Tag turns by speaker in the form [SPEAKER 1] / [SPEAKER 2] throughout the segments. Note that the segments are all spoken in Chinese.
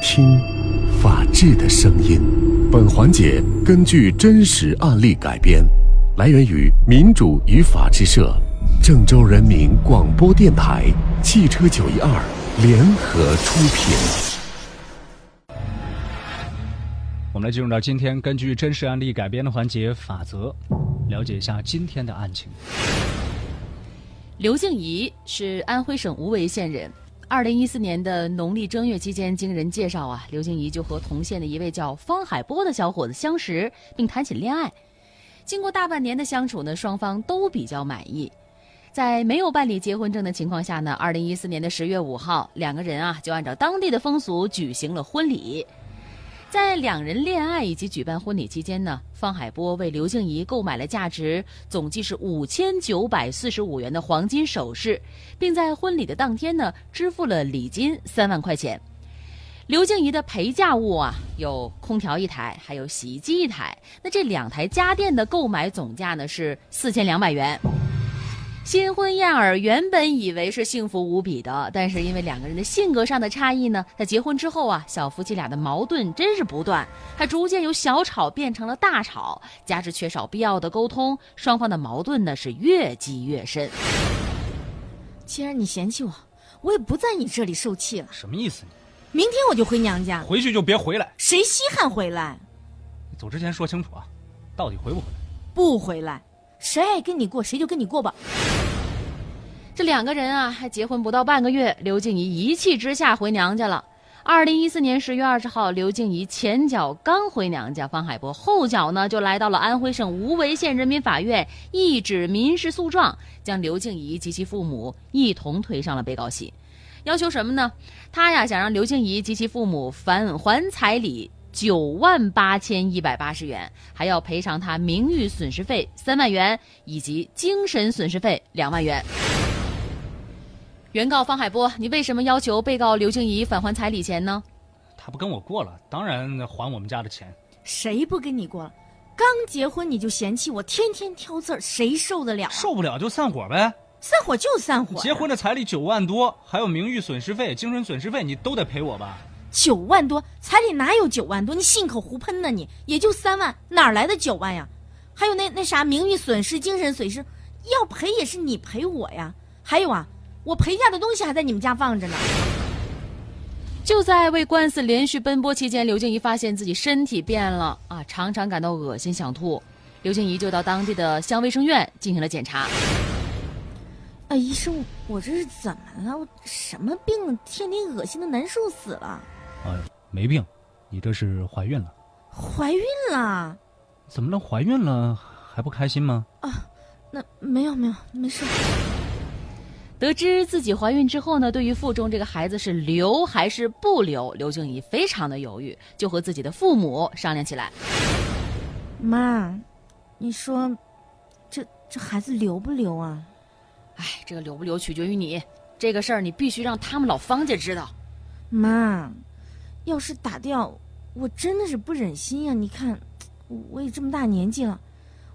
[SPEAKER 1] 听，法治的声音。本环节根据真实案例改编，来源于民主与法治社、郑州人民广播电台、汽车九一二联合出品。
[SPEAKER 2] 我们来进入到今天根据真实案例改编的环节法则，了解一下今天的案情。
[SPEAKER 3] 刘静怡是安徽省无为县人。二零一四年的农历正月期间，经人介绍啊，刘静怡就和同县的一位叫方海波的小伙子相识，并谈起恋爱。经过大半年的相处呢，双方都比较满意。在没有办理结婚证的情况下呢，二零一四年的十月五号，两个人啊就按照当地的风俗举行了婚礼。在两人恋爱以及举办婚礼期间呢，方海波为刘静怡购买了价值总计是五千九百四十五元的黄金首饰，并在婚礼的当天呢支付了礼金三万块钱。刘静怡的陪嫁物啊有空调一台，还有洗衣机一台。那这两台家电的购买总价呢是四千两百元。新婚燕尔原本以为是幸福无比的，但是因为两个人的性格上的差异呢，在结婚之后啊，小夫妻俩的矛盾真是不断，还逐渐由小吵变成了大吵，加之缺少必要的沟通，双方的矛盾呢是越积越深。
[SPEAKER 4] 既然你嫌弃我，我也不在你这里受气了。
[SPEAKER 2] 什么意思？
[SPEAKER 4] 明天我就回娘家，
[SPEAKER 2] 回去就别回来。
[SPEAKER 4] 谁稀罕回来？
[SPEAKER 2] 走之前说清楚啊，到底回不回来？
[SPEAKER 4] 不回来。谁爱跟你过，谁就跟你过吧。
[SPEAKER 3] 这两个人啊，还结婚不到半个月，刘静怡一气之下回娘家了。二零一四年十月二十号，刘静怡前脚刚回娘家，方海波后脚呢就来到了安徽省无为县人民法院，一纸民事诉状，将刘静怡及其父母一同推上了被告席。要求什么呢？他呀想让刘静怡及其父母返还彩礼。九万八千一百八十元，还要赔偿他名誉损失费三万元，以及精神损失费两万元。原告方海波，你为什么要求被告刘静怡返还彩礼钱呢？
[SPEAKER 2] 他不跟我过了，当然还我们家的钱。
[SPEAKER 4] 谁不跟你过了？刚结婚你就嫌弃我，天天挑刺儿，谁受得了？
[SPEAKER 2] 受不了就散伙呗。
[SPEAKER 4] 散伙就散伙。
[SPEAKER 2] 结婚的彩礼九万多，还有名誉损失费、精神损失费，你都得赔我吧。
[SPEAKER 4] 九万多彩礼哪有九万多？你信口胡喷呢？你也就三万，哪来的九万呀？还有那那啥名誉损失、精神损失，要赔也是你赔我呀。还有啊，我陪嫁的东西还在你们家放着呢。
[SPEAKER 3] 就在为官司连续奔波期间，刘静怡发现自己身体变了啊，常常感到恶心想吐。刘静怡就到当地的乡卫生院进行了检查。
[SPEAKER 4] 啊，医生，我这是怎么了？我什么病？天天恶心的难受死了。
[SPEAKER 2] 啊，没病，你这是怀孕了。
[SPEAKER 4] 怀孕了？
[SPEAKER 2] 怎么了？怀孕了还不开心吗？
[SPEAKER 4] 啊，那没有没有，没事。
[SPEAKER 3] 得知自己怀孕之后呢，对于腹中这个孩子是留还是不留，刘静怡非常的犹豫，就和自己的父母商量起来。
[SPEAKER 4] 妈，你说，这这孩子留不留啊？
[SPEAKER 3] 哎，这个留不留取决于你，这个事儿你必须让他们老方家知道。
[SPEAKER 4] 妈，要是打掉，我真的是不忍心呀！你看，我也这么大年纪了，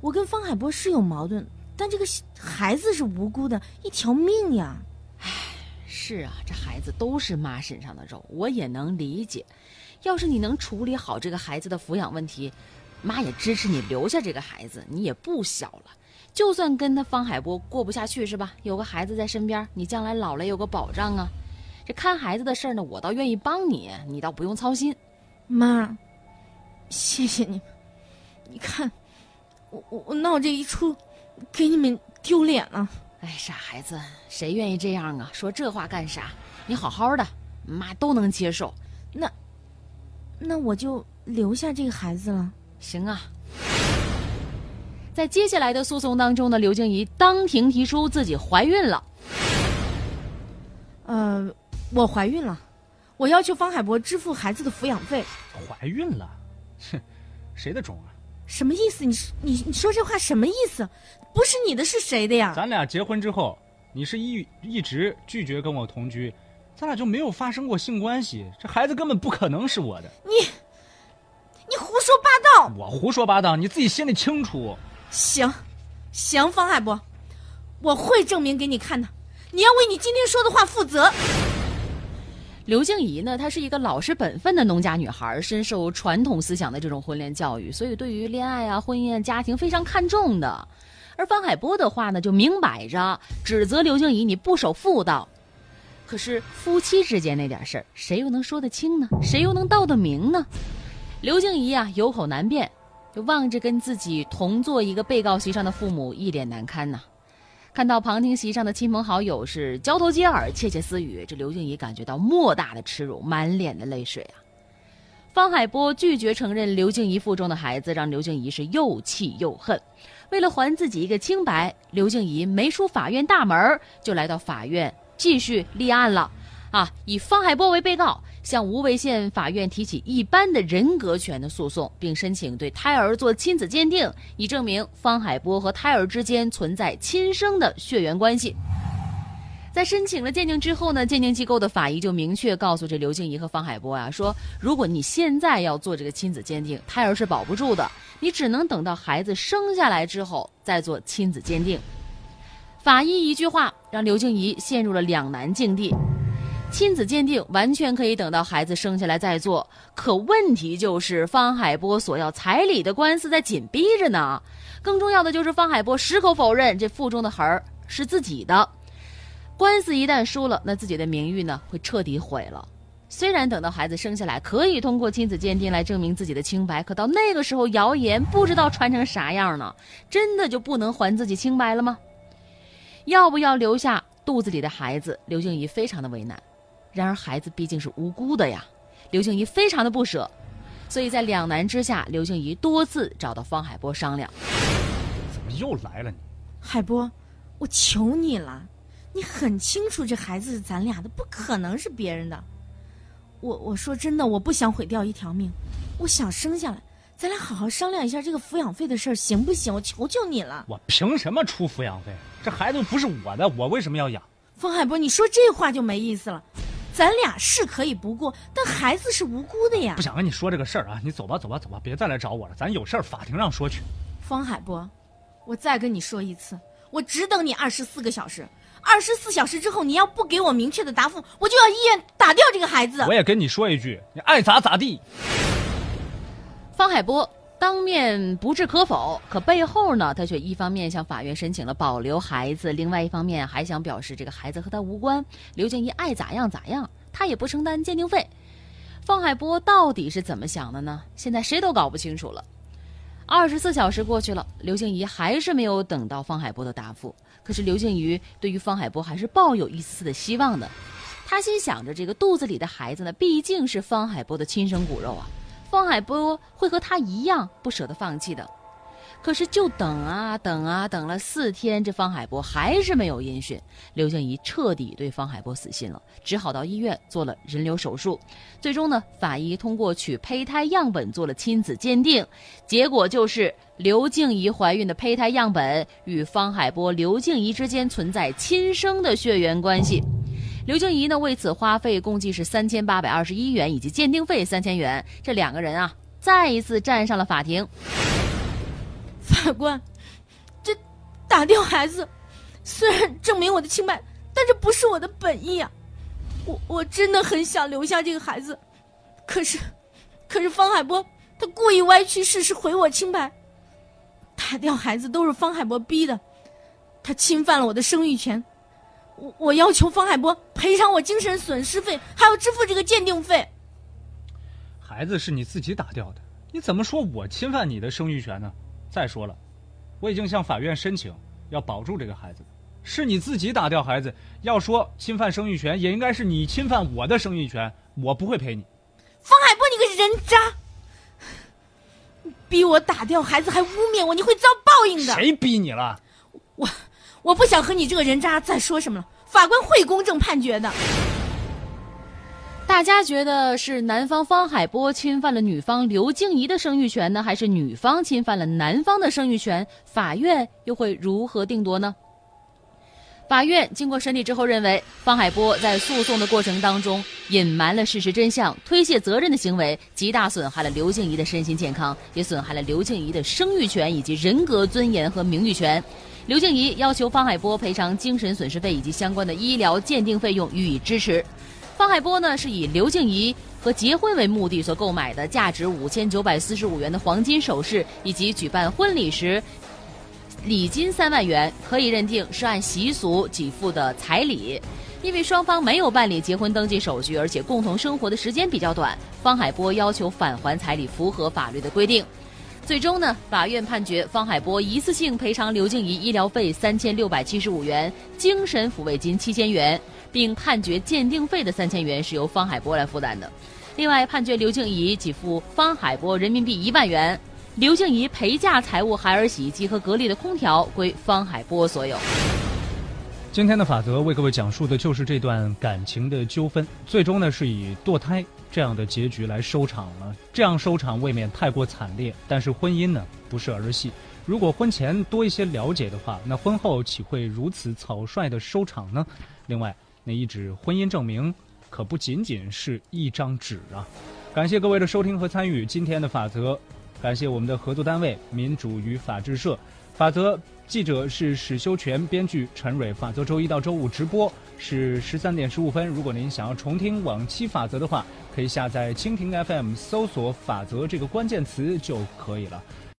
[SPEAKER 4] 我跟方海波是有矛盾，但这个孩子是无辜的，一条命呀！
[SPEAKER 3] 唉，是啊，这孩子都是妈身上的肉，我也能理解。要是你能处理好这个孩子的抚养问题，妈也支持你留下这个孩子。你也不小了，就算跟他方海波过不下去是吧？有个孩子在身边，你将来老了有个保障啊。这看孩子的事儿呢，我倒愿意帮你，你倒不用操心。
[SPEAKER 4] 妈，谢谢你。你看，我我我闹这一出，给你们丢脸了。
[SPEAKER 3] 哎，傻孩子，谁愿意这样啊？说这话干啥？你好好的，妈都能接受。
[SPEAKER 4] 那，那我就留下这个孩子了。
[SPEAKER 3] 行啊。在接下来的诉讼当中呢，刘静怡当庭提出自己怀孕了。
[SPEAKER 4] 呃。我怀孕了，我要求方海博支付孩子的抚养费。
[SPEAKER 2] 怀孕了，哼，谁的种啊？
[SPEAKER 4] 什么意思？你你你说这话什么意思？不是你的是谁的呀？
[SPEAKER 2] 咱俩结婚之后，你是一一直拒绝跟我同居，咱俩就没有发生过性关系，这孩子根本不可能是我的。
[SPEAKER 4] 你，你胡说八道！
[SPEAKER 2] 我胡说八道，你自己心里清楚。
[SPEAKER 4] 行，行，方海博，我会证明给你看的，你要为你今天说的话负责。
[SPEAKER 3] 刘静怡呢，她是一个老实本分的农家女孩，深受传统思想的这种婚恋教育，所以对于恋爱啊、婚姻、啊、家庭非常看重的。而方海波的话呢，就明摆着指责刘静怡你不守妇道。可是夫妻之间那点事儿，谁又能说得清呢？谁又能道得明呢？刘静怡啊，有口难辩，就望着跟自己同坐一个被告席上的父母，一脸难堪呐。看到旁听席上的亲朋好友是交头接耳、窃窃私语，这刘静怡感觉到莫大的耻辱，满脸的泪水啊。方海波拒绝承认刘静怡腹中的孩子，让刘静怡是又气又恨。为了还自己一个清白，刘静怡没出法院大门，就来到法院。继续立案了，啊，以方海波为被告，向无为县法院提起一般的人格权的诉讼，并申请对胎儿做亲子鉴定，以证明方海波和胎儿之间存在亲生的血缘关系。在申请了鉴定之后呢，鉴定机构的法医就明确告诉这刘静怡和方海波啊，说如果你现在要做这个亲子鉴定，胎儿是保不住的，你只能等到孩子生下来之后再做亲子鉴定。法医一句话让刘静怡陷入了两难境地。亲子鉴定完全可以等到孩子生下来再做，可问题就是方海波索要彩礼的官司在紧逼着呢。更重要的就是方海波矢口否认这腹中的孩儿是自己的。官司一旦输了，那自己的名誉呢会彻底毁了。虽然等到孩子生下来可以通过亲子鉴定来证明自己的清白，可到那个时候谣言不知道传成啥样呢？真的就不能还自己清白了吗？要不要留下肚子里的孩子？刘静怡非常的为难。然而孩子毕竟是无辜的呀，刘静怡非常的不舍。所以在两难之下，刘静怡多次找到方海波商量。
[SPEAKER 2] 怎么又来了你？
[SPEAKER 4] 海波，我求你了，你很清楚这孩子是咱俩的，不可能是别人的。我我说真的，我不想毁掉一条命，我想生下来。咱俩好好商量一下这个抚养费的事儿，行不行？我求求你了。
[SPEAKER 2] 我凭什么出抚养费？这孩子不是我的，我为什么要养？
[SPEAKER 4] 方海波，你说这话就没意思了。咱俩是可以不过，但孩子是无辜的呀。
[SPEAKER 2] 不想跟你说这个事儿啊，你走吧，走吧，走吧，别再来找我了。咱有事儿法庭上说去。
[SPEAKER 4] 方海波，我再跟你说一次，我只等你二十四个小时。二十四小时之后，你要不给我明确的答复，我就要医院打掉这个孩子。
[SPEAKER 2] 我也跟你说一句，你爱咋咋地。
[SPEAKER 3] 方海波当面不置可否，可背后呢，他却一方面向法院申请了保留孩子，另外一方面还想表示这个孩子和他无关，刘静怡爱咋样咋样，他也不承担鉴定费。方海波到底是怎么想的呢？现在谁都搞不清楚了。二十四小时过去了，刘静怡还是没有等到方海波的答复。可是刘静怡对于方海波还是抱有一丝丝的希望的，他心想着这个肚子里的孩子呢，毕竟是方海波的亲生骨肉啊。方海波会和他一样不舍得放弃的，可是就等啊等啊等了四天，这方海波还是没有音讯。刘静怡彻底对方海波死心了，只好到医院做了人流手术。最终呢，法医通过取胚胎样本做了亲子鉴定，结果就是刘静怡怀孕的胚胎样本与方海波、刘静怡之间存在亲生的血缘关系。刘静怡呢，为此花费共计是三千八百二十一元，以及鉴定费三千元。这两个人啊，再一次站上了法庭。
[SPEAKER 4] 法官，这打掉孩子，虽然证明我的清白，但这不是我的本意啊！我我真的很想留下这个孩子，可是，可是方海波他故意歪曲事实，毁我清白。打掉孩子都是方海波逼的，他侵犯了我的生育权。我我要求方海波赔偿我精神损失费，还要支付这个鉴定费。
[SPEAKER 2] 孩子是你自己打掉的，你怎么说我侵犯你的生育权呢？再说了，我已经向法院申请要保住这个孩子，是你自己打掉孩子。要说侵犯生育权，也应该是你侵犯我的生育权，我不会赔你。
[SPEAKER 4] 方海波，你个人渣！逼我打掉孩子，还污蔑我，你会遭报应的。
[SPEAKER 2] 谁逼你了？
[SPEAKER 4] 我。我不想和你这个人渣再说什么了，法官会公正判决的。
[SPEAKER 3] 大家觉得是男方方海波侵犯了女方刘静怡的生育权呢，还是女方侵犯了男方的生育权？法院又会如何定夺呢？法院经过审理之后认为，方海波在诉讼的过程当中隐瞒了事实真相、推卸责任的行为，极大损害了刘静怡的身心健康，也损害了刘静怡的生育权以及人格尊严和名誉权。刘静怡要求方海波赔偿精神损失费以及相关的医疗鉴定费用予以支持。方海波呢是以刘静怡和结婚为目的所购买的价值五千九百四十五元的黄金首饰，以及举办婚礼时礼金三万元，可以认定是按习俗给付的彩礼。因为双方没有办理结婚登记手续，而且共同生活的时间比较短，方海波要求返还彩礼符合法律的规定。最终呢，法院判决方海波一次性赔偿刘静怡医疗费三千六百七十五元，精神抚慰金七千元，并判决鉴定费的三千元是由方海波来负担的。另外，判决刘静怡给付方海波人民币一万元，刘静怡陪嫁财物海尔洗衣机和格力的空调归方海波所有。
[SPEAKER 2] 今天的法则为各位讲述的就是这段感情的纠纷，最终呢是以堕胎这样的结局来收场了。这样收场未免太过惨烈，但是婚姻呢不是儿戏。如果婚前多一些了解的话，那婚后岂会如此草率的收场呢？另外，那一纸婚姻证明可不仅仅是一张纸啊！感谢各位的收听和参与今天的法则，感谢我们的合作单位民主与法制社。法则记者是史修全，编剧陈蕊。法则周一到周五直播是十三点十五分。如果您想要重听往期法则的话，可以下载蜻蜓 FM，搜索“法则”这个关键词就可以了。